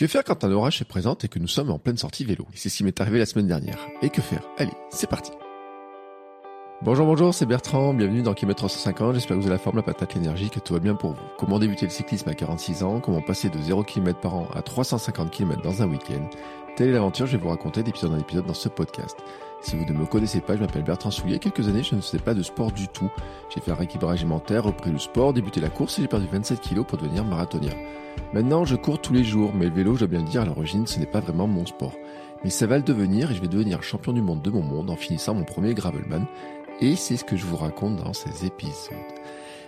Que faire quand un orage se présente et que nous sommes en pleine sortie vélo? C'est ce qui m'est arrivé la semaine dernière. Et que faire? Allez, c'est parti Bonjour, bonjour, c'est Bertrand, bienvenue dans Kilomètre 350, j'espère que vous avez la forme, la patate, l'énergie, que tout va bien pour vous. Comment débuter le cyclisme à 46 ans, comment passer de 0 km par an à 350 km dans un week-end? Telle est l'aventure, je vais vous raconter d'épisode en épisode dans ce podcast. Si vous ne me connaissez pas, je m'appelle Bertrand Soulier. Quelques années, je ne faisais pas de sport du tout. J'ai fait un rééquilibrage alimentaire, repris le sport, débuté la course et j'ai perdu 27 kilos pour devenir marathonien. Maintenant, je cours tous les jours, mais le vélo, je dois bien le dire, à l'origine, ce n'est pas vraiment mon sport. Mais ça va le devenir et je vais devenir champion du monde de mon monde en finissant mon premier Gravelman. Et c'est ce que je vous raconte dans ces épisodes.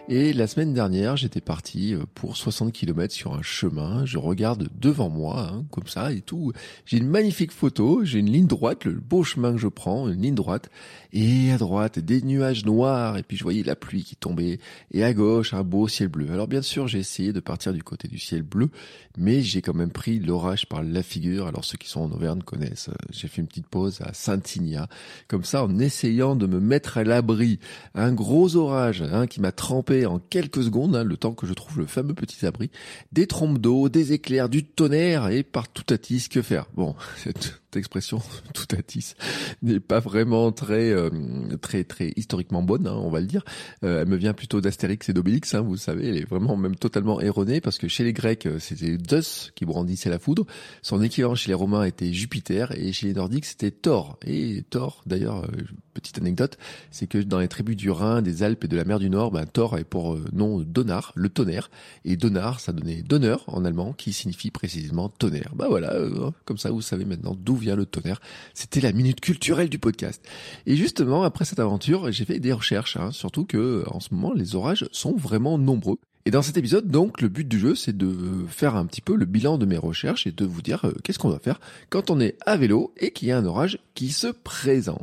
Et la semaine dernière, j'étais parti euh, pour 60 km sur un chemin. Je regarde devant moi, hein, comme ça et tout. J'ai une magnifique photo, j'ai une ligne droite, le beau chemin que je prends, une ligne droite. Et à droite, des nuages noirs. Et puis je voyais la pluie qui tombait. Et à gauche, un beau ciel bleu. Alors bien sûr, j'ai essayé de partir du côté du ciel bleu, mais j'ai quand même pris l'orage par la figure. Alors ceux qui sont en Auvergne connaissent. Euh, j'ai fait une petite pause à Saint-Igna, comme ça, en essayant de me mettre à l'abri. Un gros orage hein, qui m'a trempé en quelques secondes, hein, le temps que je trouve le fameux petit abri, des trompes d'eau, des éclairs, du tonnerre et par tout à que faire. Bon, expression tout à tis n'est pas vraiment très euh, très très historiquement bonne, hein, on va le dire. Euh, elle me vient plutôt d'Astérix et d'Obélix, hein, vous savez, elle est vraiment même totalement erronée parce que chez les Grecs euh, c'était Zeus qui brandissait la foudre, son équivalent chez les Romains était Jupiter et chez les Nordiques c'était Thor. Et Thor, d'ailleurs, petite anecdote, c'est que dans les tribus du Rhin, des Alpes et de la mer du Nord, ben, Thor est pour nom Donar, le tonnerre, et Donar ça donnait donneur en allemand qui signifie précisément tonnerre. Bah voilà, comme ça vous savez maintenant d'où vient le tonnerre. C'était la minute culturelle du podcast. Et justement, après cette aventure, j'ai fait des recherches, hein, surtout que en ce moment, les orages sont vraiment nombreux. Et dans cet épisode, donc, le but du jeu, c'est de faire un petit peu le bilan de mes recherches et de vous dire euh, qu'est-ce qu'on doit faire quand on est à vélo et qu'il y a un orage qui se présente.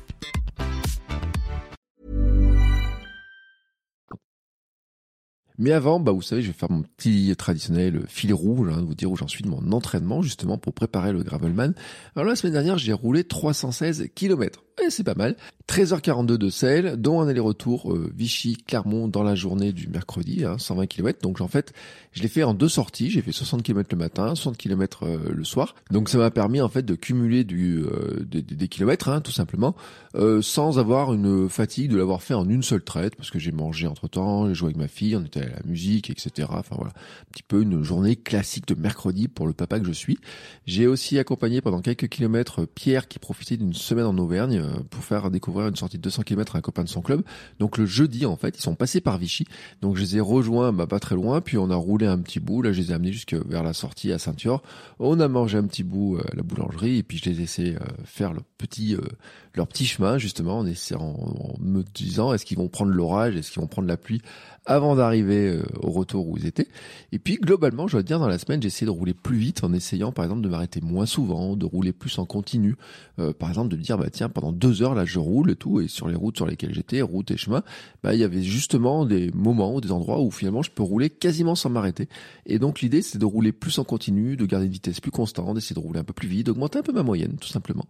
Mais avant, bah vous savez, je vais faire mon petit traditionnel fil rouge, hein, vous dire où j'en suis de mon entraînement justement pour préparer le Gravelman. Alors la semaine dernière, j'ai roulé 316 km. Et c'est pas mal. 13h42 de sel, dont un aller-retour euh, Vichy-Clermont dans la journée du mercredi, hein, 120 km. Donc en fait, je l'ai fait en deux sorties. J'ai fait 60 km le matin, 60 km euh, le soir. Donc ça m'a permis en fait de cumuler du, euh, des, des, kilomètres, hein, tout simplement, sans avoir une fatigue de l'avoir fait en une seule traite, parce que j'ai mangé entre temps, j'ai joué avec ma fille, on était la musique, etc. Enfin voilà, un petit peu une journée classique de mercredi pour le papa que je suis. J'ai aussi accompagné pendant quelques kilomètres Pierre qui profitait d'une semaine en Auvergne pour faire découvrir une sortie de 200 km à un copain de son club. Donc le jeudi, en fait, ils sont passés par Vichy. Donc je les ai rejoints, bah, pas très loin, puis on a roulé un petit bout. Là, je les ai amenés jusque vers la sortie à Saint-Yor. On a mangé un petit bout à la boulangerie, et puis je les ai laissés euh, faire le petit, euh, leur petit chemin, justement, en me disant, est-ce qu'ils vont prendre l'orage, est-ce qu'ils vont prendre la pluie avant d'arriver euh, au retour où ils étaient. Et puis globalement, je dois dire, dans la semaine, j'ai essayé de rouler plus vite en essayant, par exemple, de m'arrêter moins souvent, de rouler plus en continu. par exemple, de dire, bah tiens, pendant deux heures, là, je roule et tout, et sur les routes sur lesquelles j'étais, routes et chemins, bah, il y avait justement des moments ou des endroits où finalement je peux rouler quasiment sans m'arrêter. Et donc, l'idée, c'est de rouler plus en continu, de garder une vitesse plus constante, d'essayer de rouler un peu plus vite, d'augmenter un peu ma moyenne, tout simplement.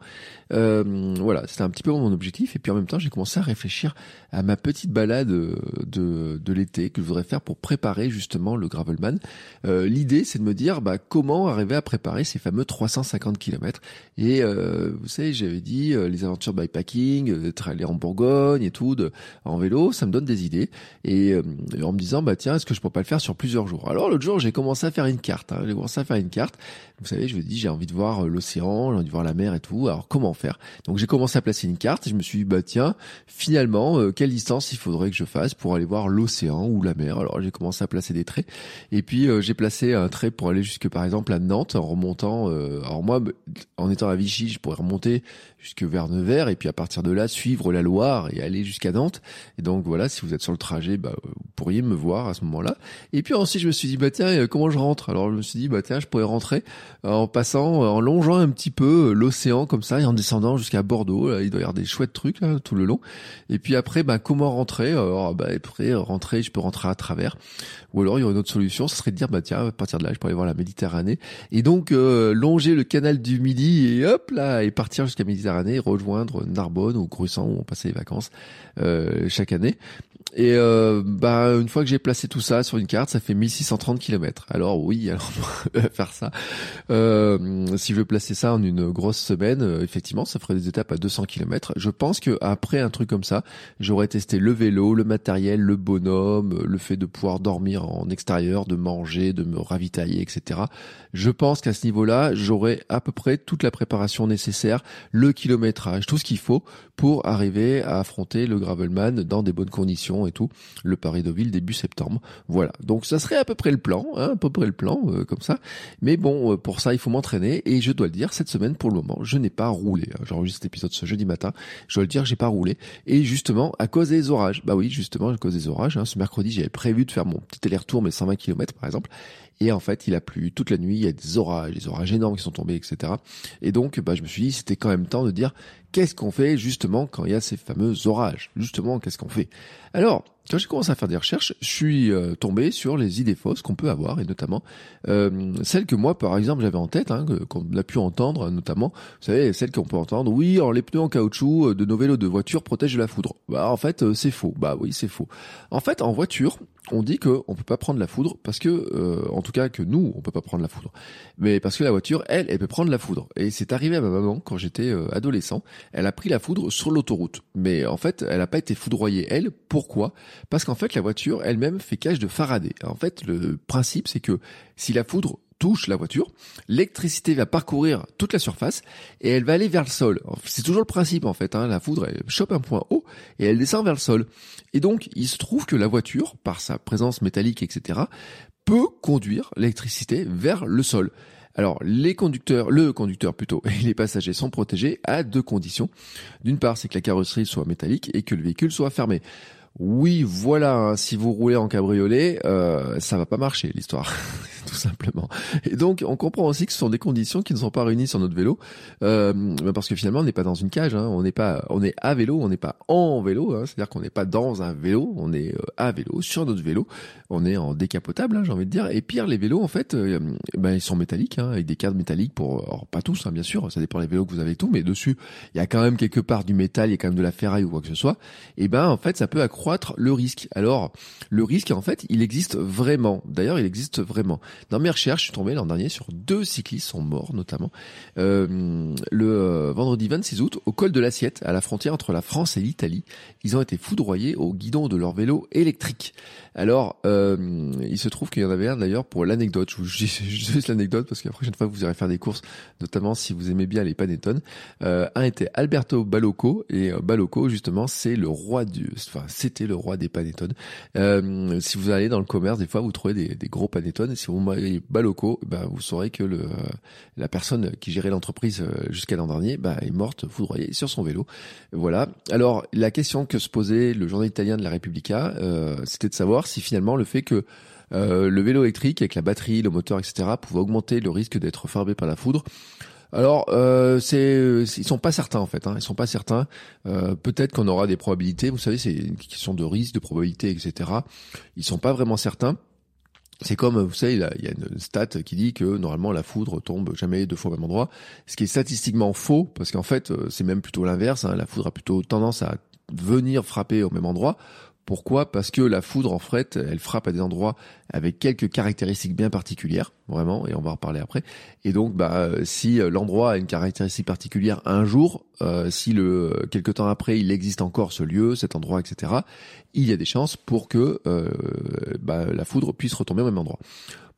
Euh, voilà, c'était un petit peu mon objectif. Et puis en même temps, j'ai commencé à réfléchir à ma petite balade de, de l'été que je voudrais faire pour préparer justement le Gravelman. Euh, l'idée, c'est de me dire, bah, comment arriver à préparer ces fameux 350 km. Et euh, vous savez, j'avais dit les aventures bikepacking, d'être allé en Bourgogne et tout, de, en vélo, ça me donne des idées. Et en me disant, bah tiens, est-ce que je pourrais pas le faire sur plusieurs jours? Alors l'autre jour, j'ai commencé à faire une carte. Hein, j'ai commencé à faire une carte. Vous savez, je me dis, j'ai envie de voir l'océan, j'ai envie de voir la mer et tout. Alors comment faire? Donc j'ai commencé à placer une carte et je me suis dit, bah tiens, finalement, quelle distance il faudrait que je fasse pour aller voir l'océan ou la mer? Alors j'ai commencé à placer des traits. Et puis euh, j'ai placé un trait pour aller jusque par exemple à Nantes en remontant. Euh, alors moi, en étant à Vichy, je pourrais remonter jusque vers Nevers et puis à partir de là suivre la Loire et aller jusqu'à Nantes. Et donc voilà, si vous êtes sur le trajet, bah, vous pourriez me voir à ce moment-là. Et puis ensuite je me suis dit bah tiens comment je rentre? Alors je me suis dit bah tiens je pourrais rentrer en passant, en longeant un petit peu l'océan comme ça et en descendant jusqu'à Bordeaux. Là, il doit y avoir des chouettes trucs là, tout le long. Et puis après bah comment rentrer? Alors bah après rentrer, je peux rentrer à travers. Ou alors il y aurait une autre solution, ce serait de dire bah tiens à partir de là je pourrais aller voir la Méditerranée et donc euh, longer le canal du Midi et hop là et partir jusqu'à Méditerranée, rejoindre Narbonne ou Gruissan où on passait les vacances euh, chaque année. Et euh, bah une fois que j'ai placé tout ça sur une carte, ça fait 1630 km. Alors oui, alors faire ça, euh, si je veux placer ça en une grosse semaine, euh, effectivement, ça ferait des étapes à 200 km. Je pense que après un truc comme ça, j'aurais testé le vélo, le matériel, le bonhomme, le fait de pouvoir dormir en extérieur, de manger, de me ravitailler, etc. Je pense qu'à ce niveau-là, j'aurais à peu près toute la préparation nécessaire, le kilométrage, tout ce qu'il faut pour arriver à affronter le gravelman dans des bonnes conditions et tout, le Paris-Deauville début septembre. Voilà, donc ça serait à peu près le plan, hein, à peu près le plan euh, comme ça. Mais bon, euh, pour ça il faut m'entraîner et je dois le dire, cette semaine pour le moment, je n'ai pas roulé. J'enregistre cet épisode ce jeudi matin, je dois le dire, j'ai pas roulé et justement à cause des orages. Bah oui, justement à cause des orages. Hein, ce mercredi, j'avais prévu de faire mon petit aller-retour, mais 120 km par exemple. Et en fait, il a plu toute la nuit, il y a des orages, des orages énormes qui sont tombés, etc. Et donc, bah, je me suis dit, c'était quand même temps de dire, qu'est-ce qu'on fait justement quand il y a ces fameux orages? Justement, qu'est-ce qu'on fait? Alors, quand j'ai commencé à faire des recherches, je suis euh, tombé sur les idées fausses qu'on peut avoir, et notamment euh, celles que moi, par exemple, j'avais en tête, hein, qu'on a pu entendre, notamment, vous savez, celles qu'on peut entendre, oui, alors les pneus en caoutchouc euh, de nos vélos de voiture protègent de la foudre. Bah, en fait, c'est faux. Bah oui, c'est faux. En fait, en voiture, on dit qu'on on peut pas prendre la foudre parce que, en tout cas, que nous, on peut pas prendre la foudre, mais parce que la voiture, elle, elle peut prendre la foudre. Et c'est arrivé à ma maman quand j'étais adolescent. Elle a pris la foudre sur l'autoroute, mais en fait, elle n'a pas été foudroyée elle. Pourquoi? Parce qu'en fait, la voiture elle-même fait cage de Faraday. En fait, le principe, c'est que si la foudre touche la voiture, l'électricité va parcourir toute la surface et elle va aller vers le sol. C'est toujours le principe en fait. Hein. La foudre, elle chope un point haut et elle descend vers le sol. Et donc, il se trouve que la voiture, par sa présence métallique, etc., peut conduire l'électricité vers le sol. Alors, les conducteurs, le conducteur plutôt, et les passagers sont protégés à deux conditions. D'une part, c'est que la carrosserie soit métallique et que le véhicule soit fermé. Oui, voilà, hein, si vous roulez en cabriolet, euh, ça va pas marcher l'histoire. tout simplement. Et donc, on comprend aussi que ce sont des conditions qui ne sont pas réunies sur notre vélo, euh, parce que finalement, on n'est pas dans une cage, hein. on n'est pas, on est à vélo, on n'est pas en vélo, hein. c'est-à-dire qu'on n'est pas dans un vélo, on est euh, à vélo, sur notre vélo, on est en décapotable, hein, j'ai envie de dire. Et pire, les vélos, en fait, euh, ben, ils sont métalliques, hein, avec des cadres métalliques pour, alors pas tous, hein, bien sûr, ça dépend des vélos que vous avez tout, mais dessus, il y a quand même quelque part du métal, il y a quand même de la ferraille ou quoi que ce soit. Et ben, en fait, ça peut accroître le risque. Alors, le risque, en fait, il existe vraiment. D'ailleurs, il existe vraiment. Dans mes recherches, je suis tombé l'an dernier sur deux cyclistes sont morts notamment euh, le euh, vendredi 26 août au col de l'Assiette, à la frontière entre la France et l'Italie. Ils ont été foudroyés au guidon de leur vélo électrique. Alors, euh, il se trouve qu'il y en avait un d'ailleurs pour l'anecdote. Je vous dis juste l'anecdote parce que la prochaine fois vous irez faire des courses, notamment si vous aimez bien les panettone, euh, un était Alberto Balocco et euh, Balocco justement c'est le roi du, enfin c'était le roi des panettone. Euh, si vous allez dans le commerce, des fois vous trouvez des, des gros panettone. Et si vous voyez Balocco, ben vous saurez que le la personne qui gérait l'entreprise jusqu'à l'an dernier, bah, est morte foudroyée sur son vélo. Voilà. Alors la question que se posait le journal italien de la Repubblica, c'était de savoir si finalement le fait que euh, le vélo électrique avec la batterie, le moteur, etc. pouvait augmenter le risque d'être farbé par la foudre. Alors, euh, c'est, ils sont pas certains en fait. Hein, ils sont pas certains. Euh, peut-être qu'on aura des probabilités. Vous savez, c'est une question de risque, de probabilité, etc. Ils sont pas vraiment certains. C'est comme, vous savez, il y a une stat qui dit que normalement la foudre tombe jamais deux fois au même endroit, ce qui est statistiquement faux, parce qu'en fait, euh, c'est même plutôt l'inverse. Hein, la foudre a plutôt tendance à venir frapper au même endroit. Pourquoi? Parce que la foudre, en fait, elle frappe à des endroits avec quelques caractéristiques bien particulières, vraiment, et on va en reparler après. Et donc, bah, si l'endroit a une caractéristique particulière un jour, euh, si le quelque temps après il existe encore ce lieu, cet endroit, etc., il y a des chances pour que euh, bah, la foudre puisse retomber au même endroit.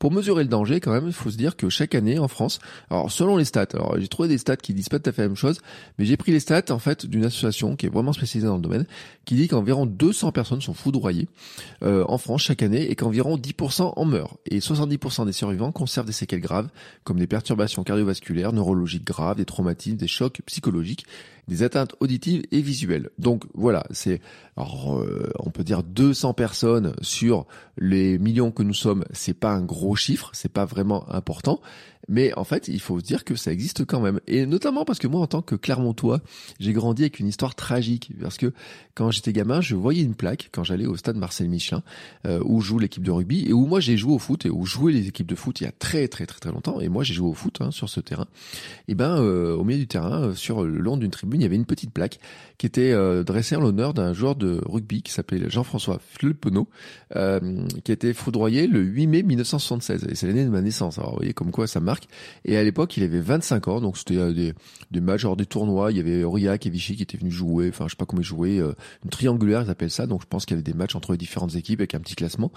Pour mesurer le danger, quand même, il faut se dire que chaque année en France, alors selon les stats, alors j'ai trouvé des stats qui disent pas tout à fait la même chose, mais j'ai pris les stats en fait d'une association qui est vraiment spécialisée dans le domaine, qui dit qu'environ 200 personnes sont foudroyées euh, en France chaque année et qu'environ 10% en meurent. Et 70% des survivants conservent des séquelles graves, comme des perturbations cardiovasculaires, neurologiques graves, des traumatismes, des chocs psychologiques des atteintes auditives et visuelles. Donc voilà, c'est euh, on peut dire 200 personnes sur les millions que nous sommes, c'est pas un gros chiffre, c'est pas vraiment important, mais en fait, il faut se dire que ça existe quand même et notamment parce que moi en tant que Clermontois, j'ai grandi avec une histoire tragique parce que quand j'étais gamin, je voyais une plaque quand j'allais au stade Marcel Michelin euh, où joue l'équipe de rugby et où moi j'ai joué au foot et où jouaient les équipes de foot il y a très très très très longtemps et moi j'ai joué au foot hein, sur ce terrain. Et ben euh, au milieu du terrain sur le long d'une tribune il y avait une petite plaque qui était euh, dressée en l'honneur d'un joueur de rugby qui s'appelait Jean-François Fleupenot, euh, qui a été foudroyé le 8 mai 1976. Et c'est l'année de ma naissance. Alors vous voyez comme quoi ça marque. Et à l'époque, il avait 25 ans, donc c'était euh, des, des matchs, genre des tournois. Il y avait Aurillac et Vichy qui étaient venus jouer. Enfin, je sais pas comment ils jouaient. Euh, une triangulaire, ils appellent ça. Donc je pense qu'il y avait des matchs entre les différentes équipes avec un petit classement.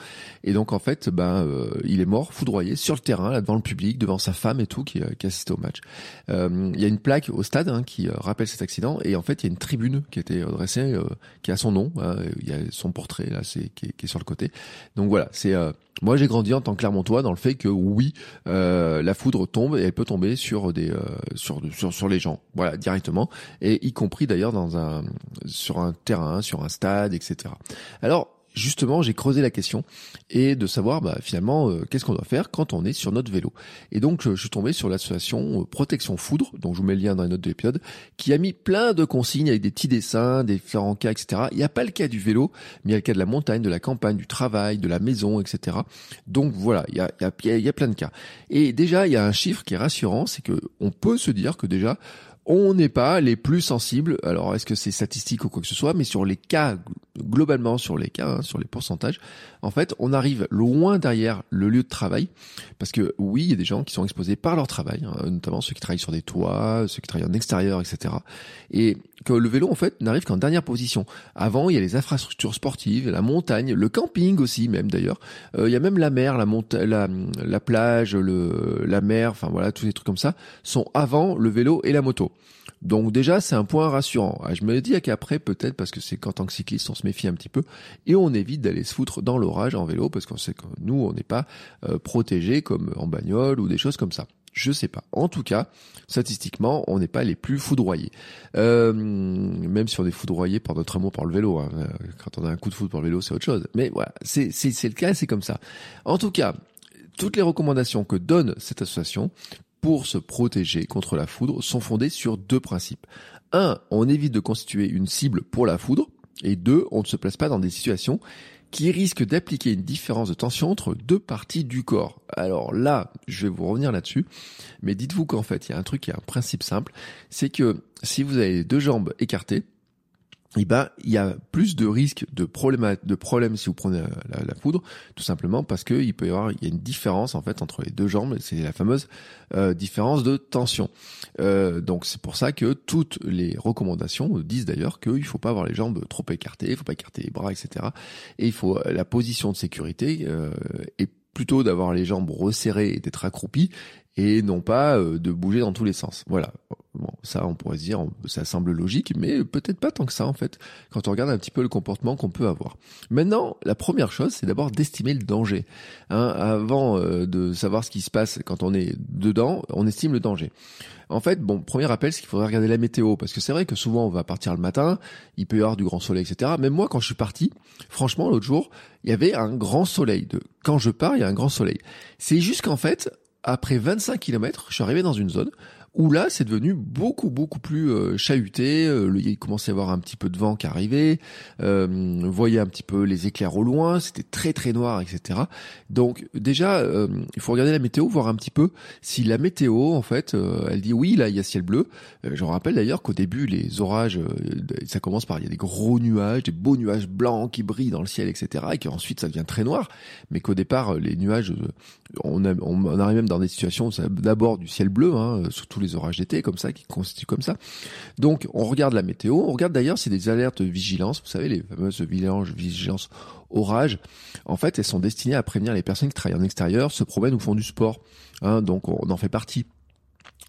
Et donc en fait, ben, il est mort foudroyé sur le terrain, là devant le public, devant sa femme et tout, qui, qui assistait au match. il y a une plaque au stade hein, qui rappelle cet Et en fait, il y a une tribune qui a été dressée, euh, qui a son nom. Hein, il y a son portrait là, c'est qui, est sur le côté. Donc voilà, c'est euh, moi j'ai grandi en tant que Clermontois dans le fait que oui, euh, la foudre tombe et elle peut tomber sur des sur, sur sur les gens, voilà directement, et y compris d'ailleurs dans un sur un terrain, sur un stade, etc. Alors justement, j'ai creusé la question et de savoir bah, finalement euh, qu'est-ce qu'on doit faire quand on est sur notre vélo. Et donc, je, suis tombé sur l'association euh, Protection Foudre, dont je vous mets le lien dans les notes de l'épisode, qui a mis plein de consignes avec des petits dessins, des différents cas, etc. Il n'y a pas le cas du vélo, mais il y a le cas de la montagne, de la campagne, du travail, de la maison, etc. Donc voilà, il y a, y a plein de cas. Et déjà, il y a un chiffre qui est rassurant, c'est que on peut se dire que déjà on n'est pas les plus sensibles. Alors, est-ce que c'est statistique ou quoi que ce soit, mais sur les cas, globalement sur les cas, hein, sur les pourcentages, en fait, on arrive loin derrière le lieu de travail, parce que oui, il y a des gens qui sont exposés par leur travail, hein, notamment ceux qui travaillent sur des toits, ceux qui travaillent en extérieur, etc. Et que le vélo, en fait, n'arrive qu'en dernière position. Avant, il y a les infrastructures sportives, la montagne, le camping aussi, même d'ailleurs. Euh, il y a même la mer, la, la, la plage, la mer, enfin voilà, tous les trucs comme ça sont avant le vélo et la moto. Donc déjà, c'est un point rassurant. Ah, je me dis qu'après, peut-être parce que c'est qu'en tant que cycliste, on se méfie un petit peu et on évite d'aller se foutre dans l'orage en vélo parce qu'on sait que nous, on n'est pas euh, protégé comme en bagnole ou des choses comme ça. Je sais pas. En tout cas, statistiquement, on n'est pas les plus foudroyés. Euh, même si on est foudroyé par notre amour pour le vélo. Hein. Euh, quand on a un coup de foudre pour le vélo, c'est autre chose. Mais voilà, c'est le cas, c'est comme ça. En tout cas, toutes les recommandations que donne cette association pour se protéger contre la foudre sont fondées sur deux principes. Un, on évite de constituer une cible pour la foudre. Et deux, on ne se place pas dans des situations qui risquent d'appliquer une différence de tension entre deux parties du corps. Alors là, je vais vous revenir là-dessus, mais dites-vous qu'en fait, il y a un truc qui est un principe simple, c'est que si vous avez deux jambes écartées, eh ben, il y a plus de risques de problèmes, de problèmes si vous prenez la, la, foudre, tout simplement parce que il peut y avoir, il y a une différence en fait entre les deux jambes, c'est la fameuse euh, différence de tension. Euh, donc c'est pour ça que toutes les recommandations disent d'ailleurs qu'il faut pas avoir les jambes trop écartées, il faut pas écarter les bras, etc. Et il faut la position de sécurité euh, est plutôt d'avoir les jambes resserrées et d'être accroupi et non pas euh, de bouger dans tous les sens. Voilà. Bon, ça, on pourrait se dire, ça semble logique, mais peut-être pas tant que ça en fait, quand on regarde un petit peu le comportement qu'on peut avoir. Maintenant, la première chose, c'est d'abord d'estimer le danger. Hein, avant euh, de savoir ce qui se passe quand on est dedans, on estime le danger. En fait, bon, premier rappel, c'est qu'il faudrait regarder la météo, parce que c'est vrai que souvent on va partir le matin, il peut y avoir du grand soleil, etc. Même moi, quand je suis parti, franchement, l'autre jour, il y avait un grand soleil. De quand je pars, il y a un grand soleil. C'est juste qu'en fait, après 25 km, je suis arrivé dans une zone où là c'est devenu beaucoup beaucoup plus euh, chahuté, euh, il commençait à avoir un petit peu de vent qui arrivait, euh, on voyait un petit peu les éclairs au loin, c'était très très noir, etc. Donc déjà, euh, il faut regarder la météo, voir un petit peu si la météo en fait, elle dit oui là il y a ciel bleu. je rappelle d'ailleurs qu'au début les orages, ça commence par il y a des gros nuages, des beaux nuages blancs qui brillent dans le ciel, etc. Et qu'ensuite ça devient très noir, mais qu'au départ les nuages, on, on, arrive même dans des situations d'abord du ciel bleu, hein, les les orages d'été comme ça, qui constituent comme ça. Donc on regarde la météo, on regarde d'ailleurs si des alertes vigilance, vous savez les fameuses vigilances, vigilance orage, en fait elles sont destinées à prévenir les personnes qui travaillent en extérieur, se promènent ou font du sport. Hein, donc on en fait partie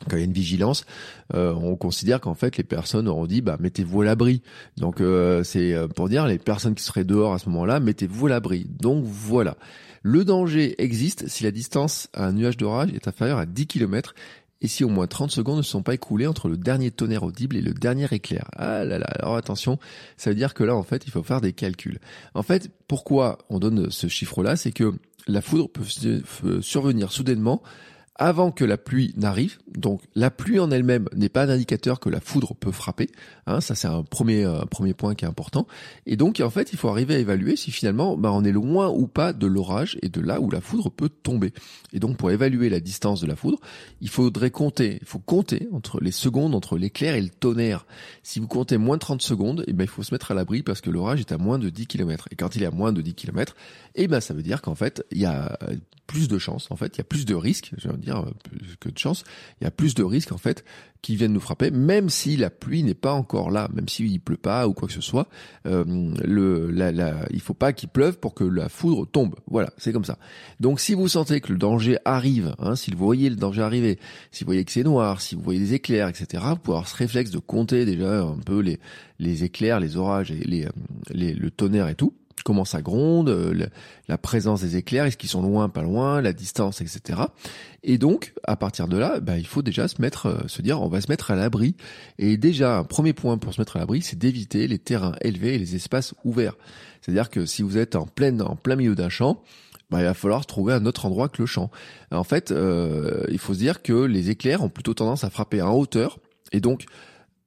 quand il y a une vigilance, euh, on considère qu'en fait les personnes auront dit bah mettez-vous à l'abri. Donc euh, c'est euh, pour dire les personnes qui seraient dehors à ce moment-là, mettez-vous à l'abri. Donc voilà. Le danger existe si la distance à un nuage d'orage est inférieure à 10 km et si au moins 30 secondes ne sont pas écoulées entre le dernier tonnerre audible et le dernier éclair? Ah là là, alors attention, ça veut dire que là en fait il faut faire des calculs. En fait, pourquoi on donne ce chiffre-là? C'est que la foudre peut survenir soudainement avant que la pluie n'arrive. Donc la pluie en elle-même n'est pas un indicateur que la foudre peut frapper. Hein, ça c'est un premier euh, premier point qui est important. Et donc en fait il faut arriver à évaluer si finalement bah, on est loin ou pas de l'orage et de là où la foudre peut tomber. Et donc pour évaluer la distance de la foudre, il faudrait compter, il faut compter entre les secondes entre l'éclair et le tonnerre. Si vous comptez moins de 30 secondes, eh ben il faut se mettre à l'abri parce que l'orage est à moins de 10 km. Et quand il est à moins de 10 km, eh ben ça veut dire qu'en fait il y a plus de chances, en fait, il y a plus de risques, que de chances, il y a plus de risques, en fait, qui viennent nous frapper, même si la pluie n'est pas encore là, même s'il pleut pas ou quoi que ce soit, euh, le, la, la, il faut pas qu'il pleuve pour que la foudre tombe. Voilà, c'est comme ça. Donc si vous sentez que le danger arrive, hein, si vous voyez le danger arriver, si vous voyez que c'est noir, si vous voyez des éclairs, etc., vous pouvez avoir ce réflexe de compter déjà un peu les, les éclairs, les orages et les, les, le tonnerre et tout comment ça gronde, euh, la présence des éclairs, est-ce qu'ils sont loin, pas loin, la distance, etc. Et donc, à partir de là, bah, il faut déjà se mettre, euh, se dire, on va se mettre à l'abri. Et déjà, un premier point pour se mettre à l'abri, c'est d'éviter les terrains élevés et les espaces ouverts. C'est-à-dire que si vous êtes en plein, en plein milieu d'un champ, bah, il va falloir trouver un autre endroit que le champ. En fait, euh, il faut se dire que les éclairs ont plutôt tendance à frapper en hauteur. Et donc,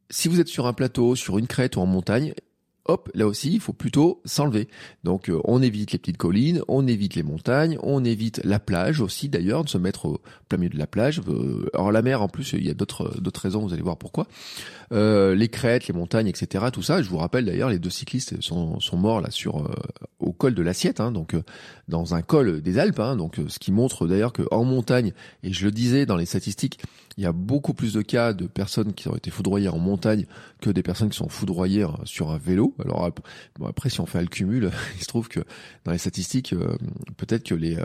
si vous êtes sur un plateau, sur une crête ou en montagne, hop, là aussi, il faut plutôt s'enlever. Donc euh, on évite les petites collines, on évite les montagnes, on évite la plage aussi d'ailleurs, de se mettre au plein milieu de la plage. Euh, alors la mer en plus, il y a d'autres d'autres raisons, vous allez voir pourquoi. Euh, les crêtes, les montagnes, etc. Tout ça. Je vous rappelle d'ailleurs, les deux cyclistes sont, sont morts là sur au col de l'Assiette, hein, donc dans un col des Alpes. Hein, donc ce qui montre d'ailleurs que en montagne, et je le disais dans les statistiques, il y a beaucoup plus de cas de personnes qui ont été foudroyées en montagne que des personnes qui sont foudroyées sur un vélo. Alors après, si on fait le cumul, il se trouve que dans les statistiques, euh, peut-être que les, euh,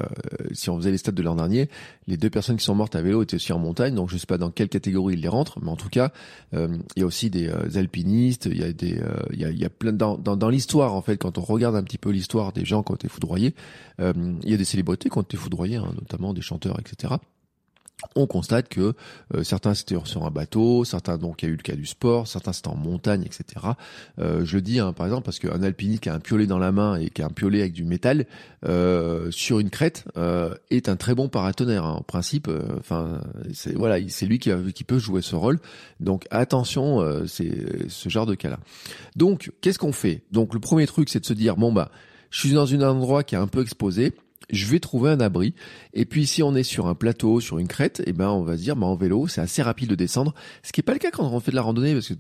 si on faisait les stats de l'an dernier, les deux personnes qui sont mortes à vélo étaient aussi en montagne. Donc je sais pas dans quelle catégorie ils les rentrent, mais en tout cas, euh, il y a aussi des alpinistes. Il y a des, il y a, plein dans l'histoire en fait, quand on regarde un petit peu l'histoire des gens qui ont été foudroyés, il y a des célébrités qui ont été foudroyées, hein, notamment des chanteurs, etc on constate que euh, certains c'était sur un bateau, certains donc il y a eu le cas du sport, certains c'était en montagne, etc. Euh, je dis hein, par exemple parce qu'un alpiniste qui a un piolet dans la main et qui a un piolet avec du métal euh, sur une crête est un très bon paratonnerre hein, en principe. Enfin c'est voilà c'est lui qui, peut jouer ce rôle. Donc attention c'est ce genre de cas-là. Donc qu'est-ce qu'on fait? Donc le premier truc c'est de se dire bon bah je suis dans un endroit qui est un peu exposé je vais trouver un abri. Et puis si on est sur un plateau, sur une crête, eh ben on va se dire, bah, en vélo, c'est assez rapide de descendre. Ce qui est pas le cas quand on fait de la randonnée, parce que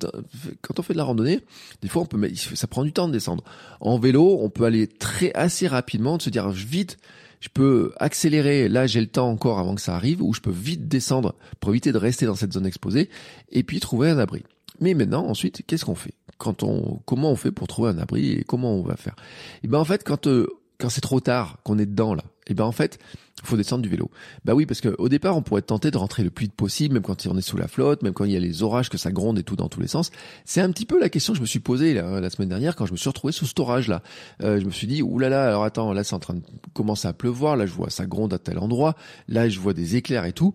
quand on fait de la randonnée, des fois on peut, ça prend du temps de descendre. En vélo, on peut aller très assez rapidement, de se dire vite. Je peux accélérer, là j'ai le temps encore avant que ça arrive, ou je peux vite descendre pour éviter de rester dans cette zone exposée, et puis trouver un abri. Mais maintenant, ensuite, qu'est-ce qu'on fait? Quand on, comment on fait pour trouver un abri et comment on va faire? Et eh ben en fait, quand euh, quand c'est trop tard, qu'on est dedans là, et eh ben en fait, faut descendre du vélo. Bah oui, parce qu'au départ, on pourrait tenter de rentrer le plus vite possible, même quand on est sous la flotte, même quand il y a les orages, que ça gronde et tout dans tous les sens. C'est un petit peu la question que je me suis posée la semaine dernière quand je me suis retrouvé sous cet orage là. Euh, je me suis dit, oulala, là là, alors attends, là c'est en train de commencer à pleuvoir, là je vois ça gronde à tel endroit, là je vois des éclairs et tout.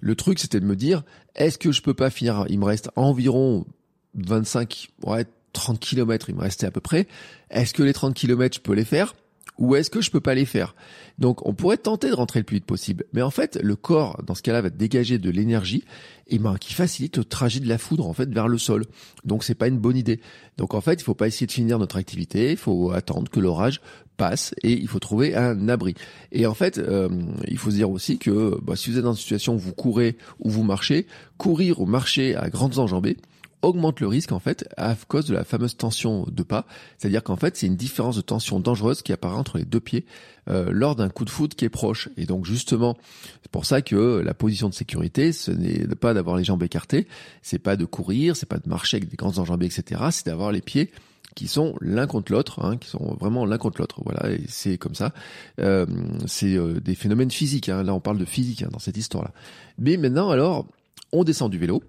Le truc, c'était de me dire, est-ce que je peux pas finir Il me reste environ 25, ouais, 30 km, il me restait à peu près. Est-ce que les 30 km, je peux les faire? Ou est-ce que je peux pas les faire? Donc on pourrait tenter de rentrer le plus vite possible, mais en fait le corps dans ce cas-là va dégager de l'énergie et ben qui facilite le trajet de la foudre en fait vers le sol. Donc c'est pas une bonne idée. Donc en fait il faut pas essayer de finir notre activité, il faut attendre que l'orage passe et il faut trouver un abri. Et en fait euh, il faut se dire aussi que bah, si vous êtes dans une situation où vous courez ou vous marchez, courir ou marcher à grandes enjambées augmente le risque en fait à cause de la fameuse tension de pas, c'est-à-dire qu'en fait c'est une différence de tension dangereuse qui apparaît entre les deux pieds euh, lors d'un coup de foot qui est proche. Et donc justement, c'est pour ça que la position de sécurité, ce n'est pas d'avoir les jambes écartées, c'est pas de courir, c'est pas de marcher avec des grandes enjambées, etc. C'est d'avoir les pieds qui sont l'un contre l'autre, hein, qui sont vraiment l'un contre l'autre. Voilà, et c'est comme ça. Euh, c'est euh, des phénomènes physiques. Hein. Là, on parle de physique hein, dans cette histoire-là. Mais maintenant, alors, on descend du vélo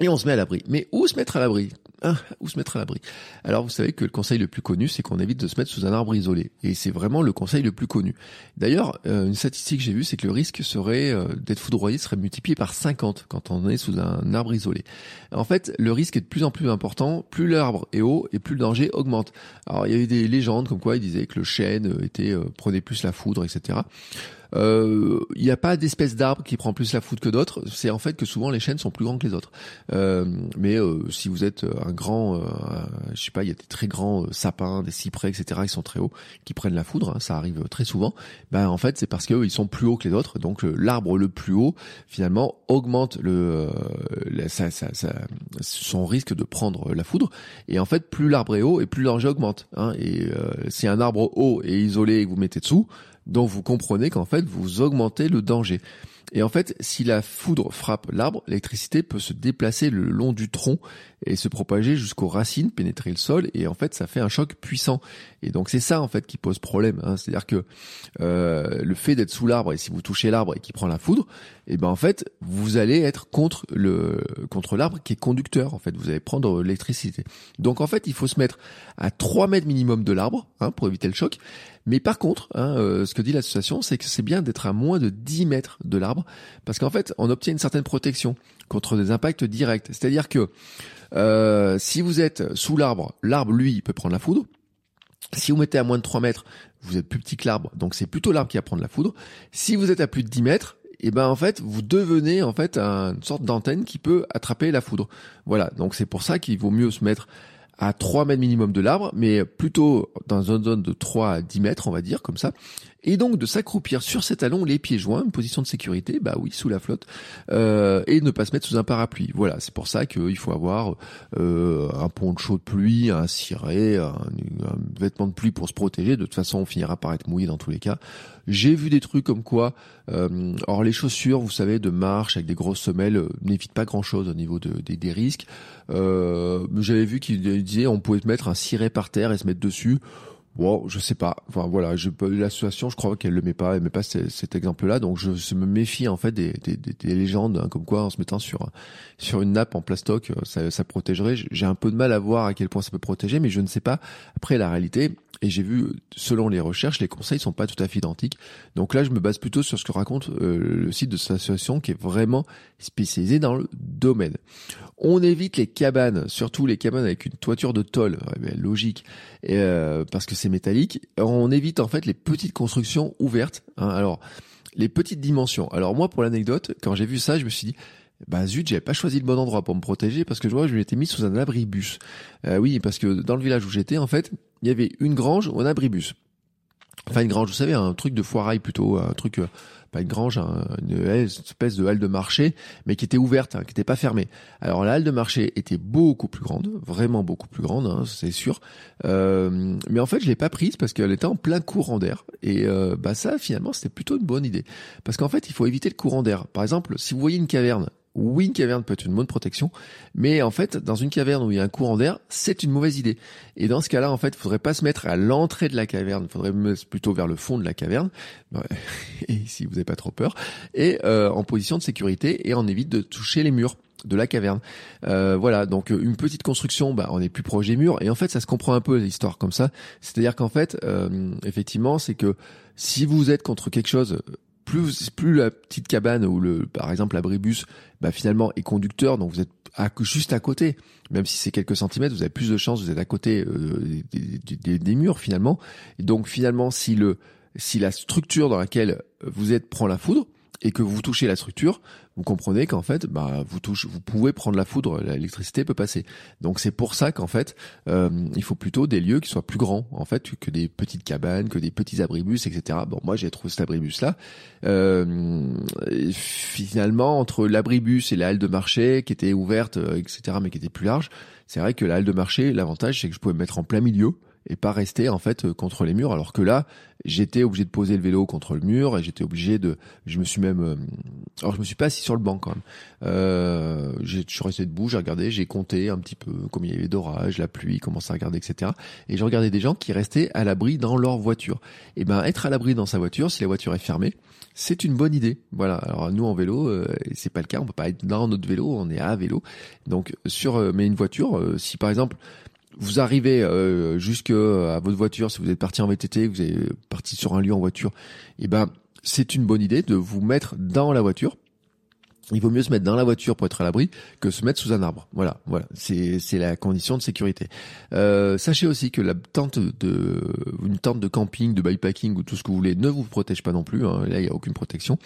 et on se met à l'abri. Mais où se mettre à l'abri? Ah, où se mettre à l'abri? Alors vous savez que le conseil le plus connu, c'est qu'on évite de se mettre sous un arbre isolé. Et c'est vraiment le conseil le plus connu. D'ailleurs, euh, une statistique que j'ai vue, c'est que le risque serait euh, d'être foudroyé serait multiplié par 50 quand on est sous un arbre isolé. En fait, le risque est de plus en plus important. Plus l'arbre est haut et plus le danger augmente. Alors il y a eu des légendes comme quoi il disait que le chêne était euh, prenait plus la foudre, etc. Euh, il n'y a pas d'espèce d'arbre qui prend plus la foudre que d'autres. C'est en fait que souvent les chênes sont plus grands que les autres. Euh, mais euh, si vous êtes un grand, je sais pas, il y a des très grands sapins, des cyprès, etc. qui sont très hauts, qui prennent la foudre. Hein, ça arrive très souvent. Ben en fait c'est parce qu'ils sont plus hauts que les autres. Donc l'arbre le plus haut finalement augmente le son risque de prendre la foudre. Et en fait plus l'arbre est haut et plus le danger augmente. Hein, et si un arbre haut et isolé et que vous mettez dessous, donc vous comprenez qu'en fait vous augmentez le danger. Et en fait, si la foudre frappe l'arbre, l'électricité peut se déplacer le long du tronc et se propager jusqu'aux racines, pénétrer le sol, et en fait, ça fait un choc puissant. Et donc c'est ça en fait qui pose problème. Hein. C'est-à-dire que euh, le fait d'être sous l'arbre et si vous touchez l'arbre et qui prend la foudre, et eh ben en fait, vous allez être contre le contre l'arbre qui est conducteur. En fait, vous allez prendre l'électricité. Donc en fait, il faut se mettre à 3 mètres minimum de l'arbre hein, pour éviter le choc. Mais par contre, hein, euh, ce que dit l'association, c'est que c'est bien d'être à moins de 10 mètres de l'arbre, parce qu'en fait, on obtient une certaine protection contre des impacts directs. C'est-à-dire que euh, si vous êtes sous l'arbre, l'arbre, lui, il peut prendre la foudre. Si vous mettez à moins de 3 mètres, vous êtes plus petit que l'arbre, donc c'est plutôt l'arbre qui va prendre la foudre. Si vous êtes à plus de 10 mètres, et eh ben en fait vous devenez en fait une sorte d'antenne qui peut attraper la foudre. Voilà, donc c'est pour ça qu'il vaut mieux se mettre à 3 mètres minimum de l'arbre, mais plutôt dans une zone de 3 à 10 mètres, on va dire, comme ça. Et donc de s'accroupir sur ces talons, les pieds joints, une position de sécurité, bah oui, sous la flotte, euh, et ne pas se mettre sous un parapluie. Voilà, c'est pour ça qu'il faut avoir euh, un poncho de pluie, un ciré, un, vêtement de pluie pour se protéger. De toute façon, on finira par être mouillé dans tous les cas. J'ai vu des trucs comme quoi, euh, or les chaussures, vous savez, de marche avec des grosses semelles, euh, n'évitent pas grand-chose au niveau de, des risques. Euh, J'avais vu qu'il disait on pouvait mettre un ciré par terre et se mettre dessus. Bon, je sais pas. Enfin voilà, je l'association, je crois qu'elle le met pas, elle met pas cet, exemple-là, donc je, me méfie en fait des, des, des, légendes hein, comme quoi en se mettant sur sur une nappe en plastoc, euh, ça, ça protégerait. J'ai un peu de mal à voir à quel point ça peut protéger, mais je ne sais pas. Après la réalité, et j'ai vu, selon les recherches, les conseils sont pas tout à fait identiques. Donc là, je me base plutôt sur ce que raconte euh, le site de cette association qui est vraiment spécialisé dans le domaine. On évite les cabanes, surtout les cabanes avec une toiture de tôle, logique, euh, parce que c'est métallique. On évite en fait les petites constructions ouvertes. Hein. Alors, les petites dimensions. Alors moi, pour l'anecdote, quand j'ai vu ça, je me suis dit, bah zut, j'avais pas choisi le bon endroit pour me protéger parce que je vois, je m'étais mis sous un abribus. Euh, oui, parce que dans le village où j'étais, en fait, il y avait une grange ou un abribus. Enfin une grange, vous savez, un truc de foirail plutôt, un truc, euh, pas une grange, une espèce de halle de marché, mais qui était ouverte, hein, qui n'était pas fermée. Alors la halle de marché était beaucoup plus grande, vraiment beaucoup plus grande, hein, c'est sûr. Euh, mais en fait, je l'ai pas prise parce qu'elle était en plein courant d'air. Et euh, bah ça, finalement, c'était plutôt une bonne idée. Parce qu'en fait, il faut éviter le courant d'air. Par exemple, si vous voyez une caverne oui, une caverne peut être une bonne protection, mais en fait, dans une caverne où il y a un courant d'air, c'est une mauvaise idée. Et dans ce cas-là, en fait, faudrait pas se mettre à l'entrée de la caverne, faudrait mettre plutôt vers le fond de la caverne, et si vous n'avez pas trop peur, et euh, en position de sécurité, et on évite de toucher les murs de la caverne. Euh, voilà, donc une petite construction, bah, on est plus proche des murs, et en fait, ça se comprend un peu l'histoire comme ça. C'est-à-dire qu'en fait, euh, effectivement, c'est que si vous êtes contre quelque chose plus la petite cabane ou le par exemple l'abribus bah finalement est conducteur donc vous êtes juste à côté. Même si c'est quelques centimètres vous avez plus de chances vous êtes à côté euh, des, murs finalement. Et donc finalement si le si la structure dans laquelle vous êtes prend la foudre et que vous touchez la structure, vous comprenez qu'en fait, bah, vous touchez, vous pouvez prendre la foudre, l'électricité peut passer. Donc c'est pour ça qu'en fait, euh, il faut plutôt des lieux qui soient plus grands, en fait, que des petites cabanes, que des petits abribus, etc. Bon, moi j'ai trouvé cet abribus là. Euh, finalement, entre l'abribus et la halle de marché qui était ouverte, euh, etc., mais qui était plus large, c'est vrai que la halle de marché, l'avantage c'est que je pouvais me mettre en plein milieu et pas rester en fait euh, contre les murs alors que là j'étais obligé de poser le vélo contre le mur et j'étais obligé de je me suis même euh, alors je me suis pas assis sur le banc quand même euh, je suis resté debout j'ai regardé j'ai compté un petit peu comme il y avait d'orage la pluie commençait à regarder etc et je regardais des gens qui restaient à l'abri dans leur voiture et ben être à l'abri dans sa voiture si la voiture est fermée c'est une bonne idée. Voilà. Alors nous en vélo, euh, c'est pas le cas. On peut pas être dans notre vélo. On est à vélo. Donc sur, euh, mais une voiture, si par exemple vous arrivez euh, jusque à votre voiture, si vous êtes parti en VTT, vous êtes parti sur un lieu en voiture, et eh ben c'est une bonne idée de vous mettre dans la voiture. Il vaut mieux se mettre dans la voiture pour être à l'abri que se mettre sous un arbre. Voilà, voilà, c'est la condition de sécurité. Euh, sachez aussi que la tente de une tente de camping, de bikepacking ou tout ce que vous voulez ne vous protège pas non plus. Hein. Là, il y a aucune protection.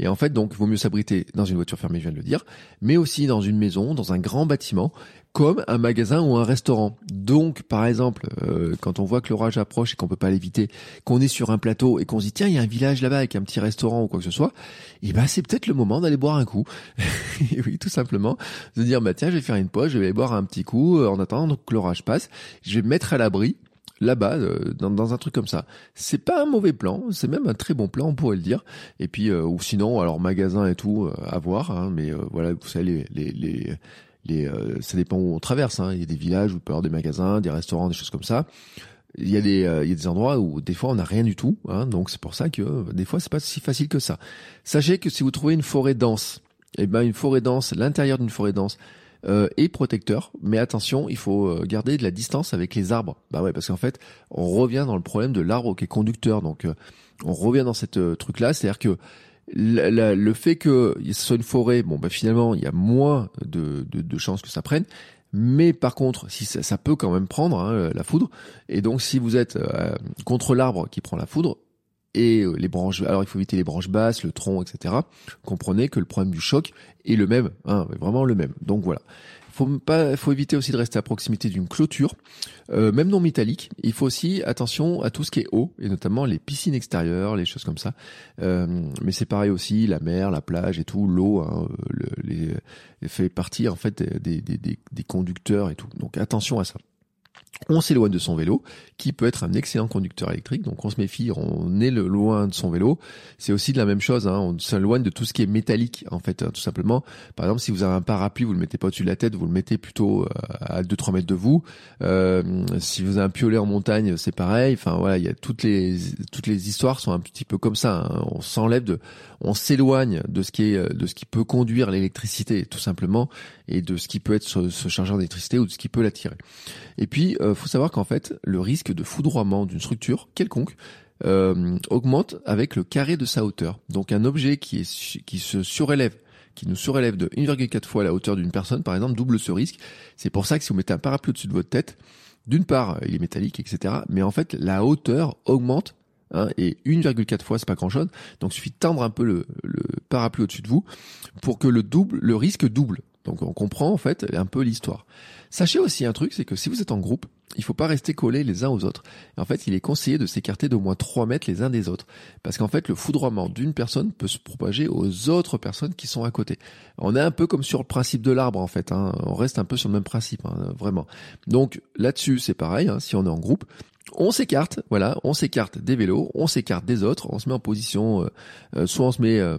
Et en fait, donc, il vaut mieux s'abriter dans une voiture fermée, je viens de le dire, mais aussi dans une maison, dans un grand bâtiment comme un magasin ou un restaurant. Donc, par exemple, euh, quand on voit que l'orage approche et qu'on peut pas l'éviter, qu'on est sur un plateau et qu'on se dit tiens, il y a un village là-bas avec un petit restaurant ou quoi que ce soit, et eh ben c'est peut-être le moment d'aller boire un coup. oui, tout simplement, de dire bah tiens, je vais faire une pause, je vais aller boire un petit coup euh, en attendant que l'orage passe, je vais me mettre à l'abri là-bas euh, dans, un truc comme ça. C'est pas un mauvais plan, c'est même un très bon plan, on pourrait le dire. Et puis ou sinon, alors magasin et tout à voir, hein, mais voilà, vous savez les, les euh, ça dépend où on traverse. Hein. Il y a des villages où il peut y avoir des magasins, des restaurants, des choses comme ça. Il y a des, euh, il y a des endroits où des fois on n'a rien du tout. Hein. donc c'est pour ça que euh, des fois c'est pas si facile que ça. Sachez que si vous trouvez une forêt dense, eh ben une forêt dense, l'intérieur d'une forêt dense est protecteur. Mais attention, il faut garder de la distance avec les arbres. Bah ouais, parce qu'en fait on revient dans le problème de l'arbre qui est conducteur. Donc on revient dans cette truc là, c'est-à-dire que le fait que ce soit une forêt, bon, bah, finalement, il y a moins de, de, chances que ça prenne. Mais par contre, si ça, peut quand même prendre hein, la foudre, et donc si vous êtes euh, contre l'arbre qui prend la foudre et euh, les branches, alors il faut éviter les branches basses, le tronc, etc. Comprenez que le problème du choc est le même, hein, vraiment le même. Donc voilà faut pas, faut éviter aussi de rester à proximité d'une clôture, euh, même non métallique. Il faut aussi attention à tout ce qui est eau et notamment les piscines extérieures, les choses comme ça. Euh, mais c'est pareil aussi, la mer, la plage et tout, l'eau, hein, le, les, fait partie en fait des, des, des, des conducteurs et tout. Donc attention à ça on s'éloigne de son vélo, qui peut être un excellent conducteur électrique. Donc on se méfie, on est loin de son vélo. C'est aussi de la même chose, hein, on s'éloigne de tout ce qui est métallique, en fait, hein, tout simplement. Par exemple, si vous avez un parapluie, vous le mettez pas au-dessus de la tête, vous le mettez plutôt euh, à 2-3 mètres de vous. Euh, si vous avez un piolet en montagne, c'est pareil. Enfin voilà, il y a toutes les toutes les histoires sont un petit peu comme ça. Hein. On s'enlève de, on s'éloigne de ce qui est de ce qui peut conduire l'électricité, tout simplement, et de ce qui peut être ce, ce chargeur d'électricité ou de ce qui peut l'attirer. Et puis euh, faut savoir qu'en fait, le risque de foudroiement d'une structure quelconque euh, augmente avec le carré de sa hauteur. Donc un objet qui, est, qui se surélève qui nous surélève de 1,4 fois la hauteur d'une personne, par exemple, double ce risque. C'est pour ça que si vous mettez un parapluie au-dessus de votre tête, d'une part, il est métallique, etc. Mais en fait, la hauteur augmente Hein, et 1,4 fois c'est pas grand chose donc il suffit de tendre un peu le, le parapluie au-dessus de vous pour que le double le risque double donc on comprend en fait un peu l'histoire. Sachez aussi un truc, c'est que si vous êtes en groupe, il faut pas rester collés les uns aux autres. en fait, il est conseillé de s'écarter d'au moins 3 mètres les uns des autres. Parce qu'en fait, le foudroiement d'une personne peut se propager aux autres personnes qui sont à côté. On est un peu comme sur le principe de l'arbre en fait. Hein. On reste un peu sur le même principe, hein, vraiment. Donc là-dessus, c'est pareil. Hein, si on est en groupe, on s'écarte, voilà, on s'écarte des vélos, on s'écarte des autres, on se met en position, euh, euh, soit on se met, euh,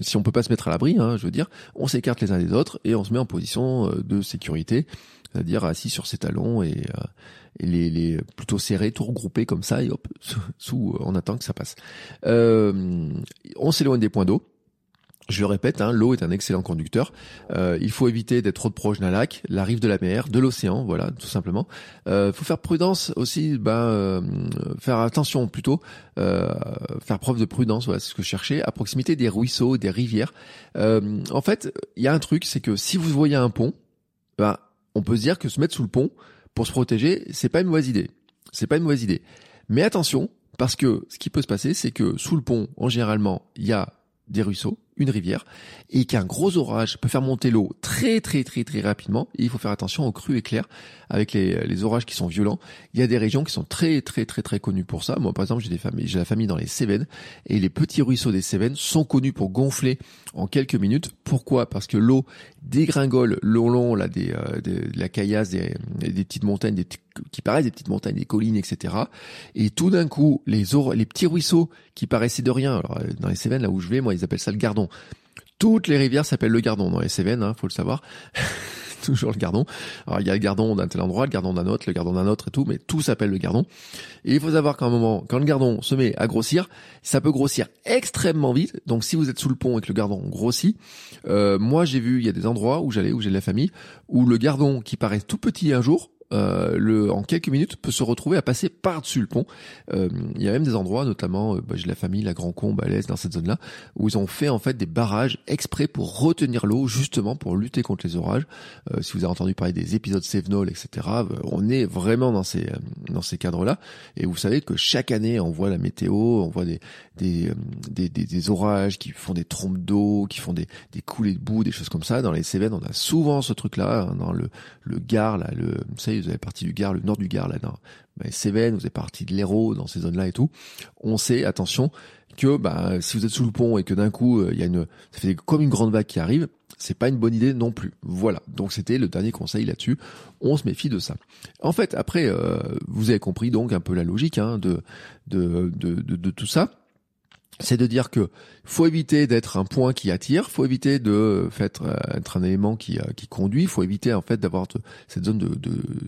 si on peut pas se mettre à l'abri, hein, je veux dire, on s'écarte les uns des autres et on se met en position de sécurité, c'est-à-dire assis sur ses talons et, les, les, plutôt serrés, tout regroupés comme ça et hop, sous, on attend que ça passe. on s'éloigne des points d'eau. Je répète, hein, l'eau est un excellent conducteur. Euh, il faut éviter d'être trop proche d'un lac, la rive de la mer, de l'océan, voilà, tout simplement. Il euh, faut faire prudence aussi, ben, euh, faire attention plutôt, euh, faire preuve de prudence, voilà, c'est ce que je cherchais, à proximité des ruisseaux, des rivières. en fait, il y a un truc, c'est que si vous voyez un pont, ben, on peut se dire que se mettre sous le pont pour se protéger, c'est pas une mauvaise idée. C'est pas une mauvaise idée. Mais attention, parce que ce qui peut se passer, c'est que sous le pont, en généralement, il y a des ruisseaux, une rivière et qu'un gros orage peut faire monter l'eau très très très très rapidement. Et il faut faire attention aux crues éclairs avec les, les orages qui sont violents. Il y a des régions qui sont très très très très connues pour ça. Moi par exemple j'ai des familles, j'ai la famille dans les Cévennes et les petits ruisseaux des Cévennes sont connus pour gonfler en quelques minutes. Pourquoi? Parce que l'eau dégringole le long là des, euh, de la caillasse, des, des petites montagnes, des qui paraissent des petites montagnes, des collines, etc. Et tout d'un coup, les, les petits ruisseaux qui paraissaient de rien, alors, dans les Cévennes, là où je vais, moi, ils appellent ça le Gardon. Toutes les rivières s'appellent le Gardon dans les Cévennes, hein, faut le savoir. Toujours le Gardon. Alors il y a le Gardon d'un tel endroit, le Gardon d'un autre, le Gardon d'un autre et tout, mais tout s'appelle le Gardon. Et il faut savoir qu'à un moment, quand le Gardon se met à grossir, ça peut grossir extrêmement vite. Donc si vous êtes sous le pont et que le Gardon grossit, euh, moi j'ai vu, il y a des endroits où j'allais, où j'ai de la famille, où le Gardon qui paraît tout petit un jour, euh, le, en quelques minutes, peut se retrouver à passer par-dessus le pont. Euh, il y a même des endroits, notamment, euh, bah, j'ai la famille, la Grand Combe, à l'est, dans cette zone-là, où ils ont fait en fait des barrages exprès pour retenir l'eau, justement pour lutter contre les orages. Euh, si vous avez entendu parler des épisodes Sevenol, etc., on est vraiment dans ces dans ces cadres-là. Et vous savez que chaque année, on voit la météo, on voit des des, des, des, des orages qui font des trompes d'eau, qui font des, des coulées de boue, des choses comme ça. Dans les Cévennes, on a souvent ce truc-là, hein, dans le, le Gard, là, le, vous savez, vous avez partie du Gard, le nord du Gard, là, dans les Cévennes, vous avez partie de l'Hérault, dans ces zones-là et tout. On sait, attention, que bah, si vous êtes sous le pont et que d'un coup, euh, il y a une, ça fait comme une grande vague qui arrive, c'est pas une bonne idée non plus. Voilà. Donc c'était le dernier conseil là-dessus. On se méfie de ça. En fait, après, euh, vous avez compris donc un peu la logique hein, de, de, de tout ça c'est de dire que faut éviter d'être un point qui attire, faut éviter de faire euh, être un élément qui, euh, qui conduit, faut éviter en fait d'avoir cette zone de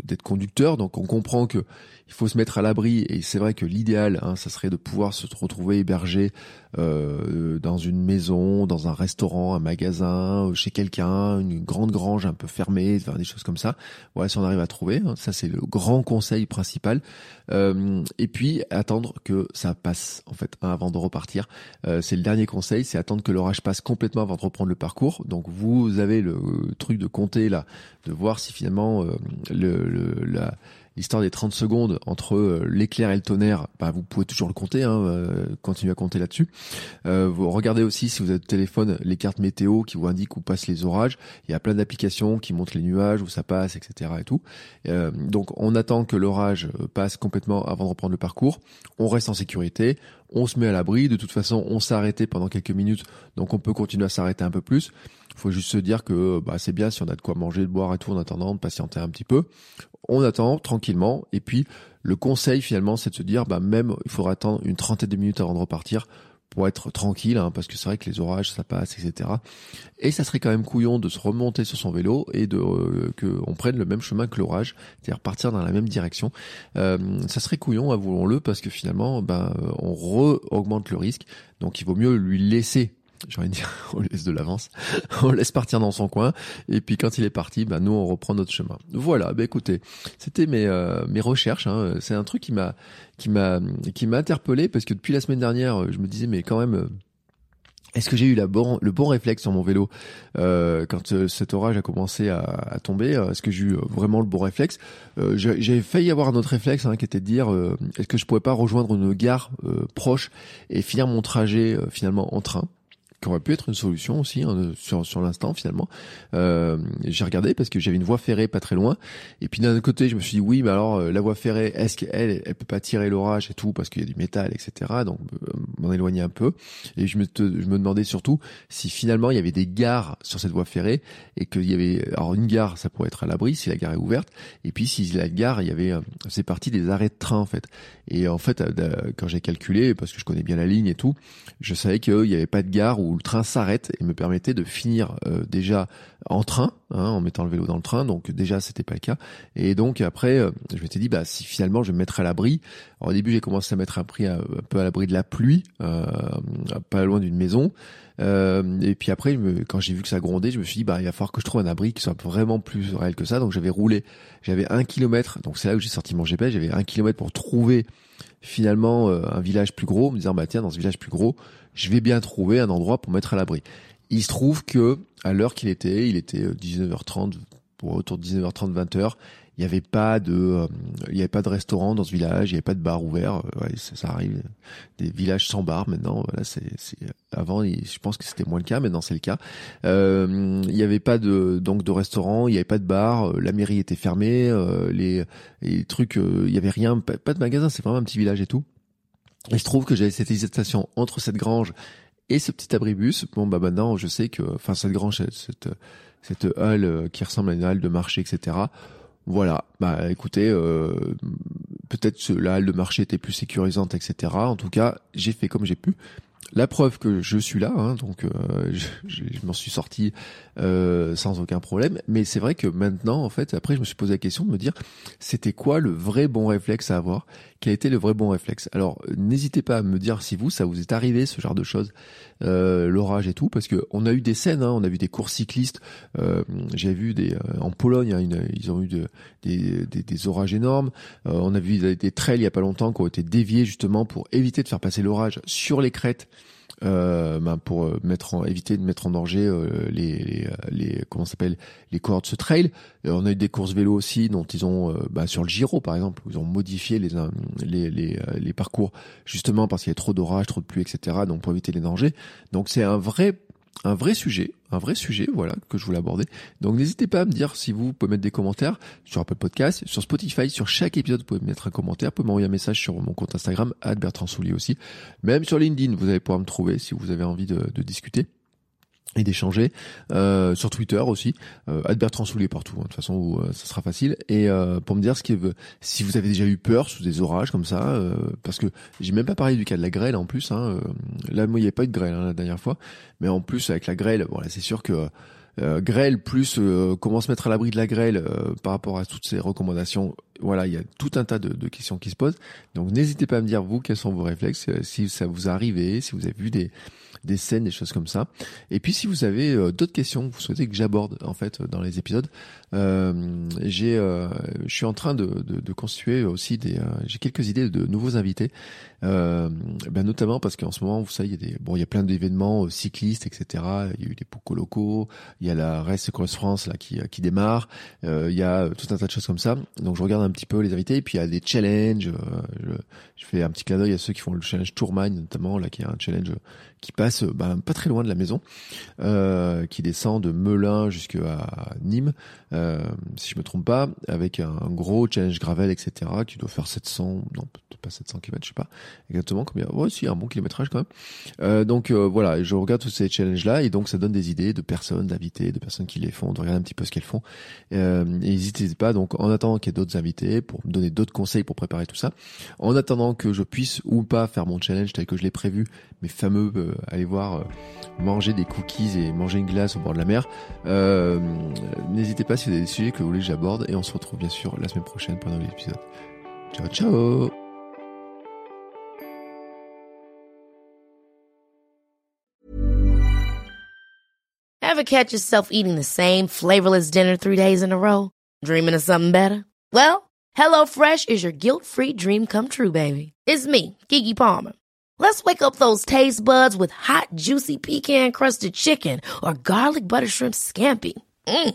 d'être conducteur. Donc on comprend que il faut se mettre à l'abri et c'est vrai que l'idéal, hein, ça serait de pouvoir se retrouver hébergé euh, dans une maison, dans un restaurant, un magasin, chez quelqu'un, une grande grange un peu fermée, faire des choses comme ça. Voilà, si on arrive à trouver, hein, ça c'est le grand conseil principal. Euh, et puis attendre que ça passe en fait hein, avant de repartir. Euh, c'est le dernier conseil, c'est attendre que l'orage passe complètement avant de reprendre le parcours. Donc vous avez le truc de compter là, de voir si finalement euh, le, le la l'histoire des 30 secondes entre euh, l'éclair et le tonnerre, bah, vous pouvez toujours le compter, hein, euh, continuez à compter là-dessus. Euh, vous regardez aussi si vous avez le téléphone les cartes météo qui vous indiquent où passent les orages. Il y a plein d'applications qui montrent les nuages, où ça passe, etc. et tout. donc on attend que l'orage passe complètement avant de reprendre le parcours. On reste en sécurité, on se met à l'abri. De toute façon, on s'est arrêté pendant quelques minutes, donc on peut continuer à s'arrêter un peu plus. Faut juste se dire que bah, c'est bien si on a de quoi manger, de boire et tout en attendant, de patienter un petit peu. On attend tranquillement. Et puis le conseil finalement, c'est de se dire, bah, même il faudra attendre une trentaine de minutes avant de repartir pour être tranquille, hein, parce que c'est vrai que les orages, ça passe, etc. Et ça serait quand même couillon de se remonter sur son vélo et de euh, prenne le même chemin que l'orage, c'est-à-dire partir dans la même direction. Euh, ça serait couillon, avouons-le, parce que finalement, ben, on re-augmente le risque. Donc il vaut mieux lui laisser j'ai envie de dire, on laisse de l'avance, on laisse partir dans son coin, et puis quand il est parti, bah nous on reprend notre chemin. Voilà, bah écoutez, c'était mes euh, mes recherches. Hein. C'est un truc qui m'a qui m'a qui m'a interpellé parce que depuis la semaine dernière, je me disais mais quand même. est-ce que j'ai eu la bon, le bon réflexe sur mon vélo euh, quand euh, cet orage a commencé à, à tomber Est-ce que j'ai eu vraiment le bon réflexe? Euh, J'ai failli avoir un autre réflexe hein, qui était de dire est-ce que je pourrais pas rejoindre une gare proche et finir mon trajet finalement en train? Qui aurait pu être une solution aussi hein, sur, sur l'instant finalement. Euh, j'ai regardé parce que j'avais une voie ferrée pas très loin. Et puis d'un côté, je me suis dit oui, mais alors euh, la voie ferrée, est-ce qu'elle, elle peut pas tirer l'orage et tout parce qu'il y a du métal, etc. Donc euh, m'en éloigner un peu. Et je me, je me demandais surtout si finalement il y avait des gares sur cette voie ferrée et qu'il y avait alors une gare, ça pourrait être à l'abri si la gare est ouverte. Et puis si la gare, il y avait c'est parti des arrêts de train en fait. Et en fait, quand j'ai calculé parce que je connais bien la ligne et tout, je savais qu'il y avait pas de gare où le train s'arrête et me permettait de finir euh, déjà en train, hein, en mettant le vélo dans le train. Donc déjà, c'était pas le cas. Et donc après, euh, je m'étais dit, bah si finalement je me mettrais à l'abri. Au début, j'ai commencé à mettre un, prix un peu à l'abri de la pluie, euh, pas loin d'une maison. et puis après, quand j'ai vu que ça grondait, je me suis dit, bah il va falloir que je trouve un abri qui soit vraiment plus réel que ça. Donc j'avais roulé, j'avais un kilomètre. Donc c'est là où j'ai sorti mon GPS. J'avais un kilomètre pour trouver finalement un village plus gros, me disant bah tiens dans ce village plus gros, je vais bien trouver un endroit pour mettre à l'abri. Il se trouve que à l'heure qu'il était, il était 19h30 euh, autour de 19h30 20h, il n'y avait pas de, euh, il y avait pas de restaurant dans ce village, il n'y avait pas de bar ouvert. Euh, ouais, ça, ça, arrive, des villages sans bar maintenant. Voilà, c'est, avant, je pense que c'était moins le cas, maintenant c'est le cas. Euh, il n'y avait pas de donc de restaurant, il n'y avait pas de bar, la mairie était fermée, les, les trucs, il y avait rien, pas, de magasin, c'est vraiment un petit village et tout. Il se trouve que j'avais cette hésitation entre cette grange et ce petit abribus. Bon bah maintenant je sais que, enfin cette grange, cette cette halle qui ressemble à une halle de marché, etc. Voilà, bah écoutez, euh, peut-être que la halle de marché était plus sécurisante, etc. En tout cas, j'ai fait comme j'ai pu. La preuve que je suis là, hein, donc euh, je, m'en suis sorti euh, sans aucun problème. Mais c'est vrai que maintenant, en fait, après, je me suis posé la question de me dire, c'était quoi le vrai bon réflexe à avoir? Quel a été le vrai bon réflexe? Alors, n'hésitez pas à me dire si vous, ça vous est arrivé ce genre de choses, euh, l'orage et tout, parce que on a eu des scènes, hein, on a vu des courses cyclistes. J'ai vu des en Pologne, hein, ils ont eu de, des, des, des, orages énormes. on a vu des, des trails il y a pas longtemps qui ont été déviés justement pour éviter de faire passer l'orage sur les crêtes euh, ben pour euh, mettre en, éviter de mettre en danger euh, les, les, les, comment s'appelle les cohortes ce trail. on a eu des courses vélo aussi dont ils ont ben sur le Giro par exemple, ils ont modifié les les, les, les parcours justement parce qu'il y a trop d'orage, trop de pluie, etc. Donc pour éviter les dangers. Donc c'est un vrai un vrai sujet, un vrai sujet, voilà, que je voulais aborder. Donc n'hésitez pas à me dire si vous, pouvez mettre des commentaires sur Apple Podcast, sur Spotify, sur chaque épisode, vous pouvez mettre un commentaire, vous pouvez m'envoyer un message sur mon compte Instagram, Bertrand aussi. Même sur LinkedIn, vous allez pouvoir me trouver si vous avez envie de discuter et d'échanger euh, sur Twitter aussi. Euh, Soulier partout hein, de toute façon où, euh, ça sera facile. Et euh, pour me dire ce qui si vous avez déjà eu peur sous des orages comme ça euh, parce que j'ai même pas parlé du cas de la grêle en plus hein, euh, là moi il n'y avait pas eu de grêle hein, la dernière fois. Mais en plus avec la grêle voilà c'est sûr que grêle plus comment se mettre à l'abri de la grêle par rapport à toutes ces recommandations voilà il y a tout un tas de, de questions qui se posent. Donc n'hésitez pas à me dire vous quels sont vos réflexes si ça vous arrive si vous avez vu des des scènes, des choses comme ça. Et puis si vous avez euh, d'autres questions que vous souhaitez que j'aborde en fait dans les épisodes, euh, j'ai, euh, je suis en train de, de, de constituer aussi des, euh, j'ai quelques idées de nouveaux invités, ben notamment parce qu'en ce moment, vous savez, il y a des, bon, il y a plein d'événements cyclistes, etc. Il y a eu des Poco locaux, il y a la Race Cross France là qui qui démarre, il y a tout un tas de choses comme ça. Donc je regarde un petit peu les invités et puis il y a des challenges. Je, je, fais un petit clin d'œil à ceux qui font le challenge Tourmagne notamment là, qui est un challenge qui passe ben, pas très loin de la maison, euh, qui descend de Melun jusqu'à Nîmes, euh, si je me trompe pas, avec un, gros challenge gravel, etc., qui doit faire 700, non pas 700 km, je sais pas exactement combien. Ouais, si un bon kilométrage quand même. Euh, donc euh, voilà, je regarde tous ces challenges là et donc ça donne des idées de personnes, d'invités, de personnes qui les font, de regarder un petit peu ce qu'elles font. Euh, et n'hésitez pas donc en attendant qu'il y ait d'autres invités pour me donner d'autres conseils pour préparer tout ça, en attendant que je puisse ou pas faire mon challenge tel que je l'ai prévu, mes fameux euh, aller voir manger des cookies et manger une glace au bord de la mer. N'hésitez pas si vous avez des sujets que vous voulez que j'aborde et on se retrouve bien sûr la semaine prochaine pour un nouvel épisode. Ciao ciao Ever catch yourself eating the same flavorless dinner three days in a row? Dreaming of something better? Well, HelloFresh is your guilt-free dream come true, baby. It's me, Kiki Palmer. Let's wake up those taste buds with hot, juicy pecan crusted chicken or garlic butter shrimp scampi. Mm.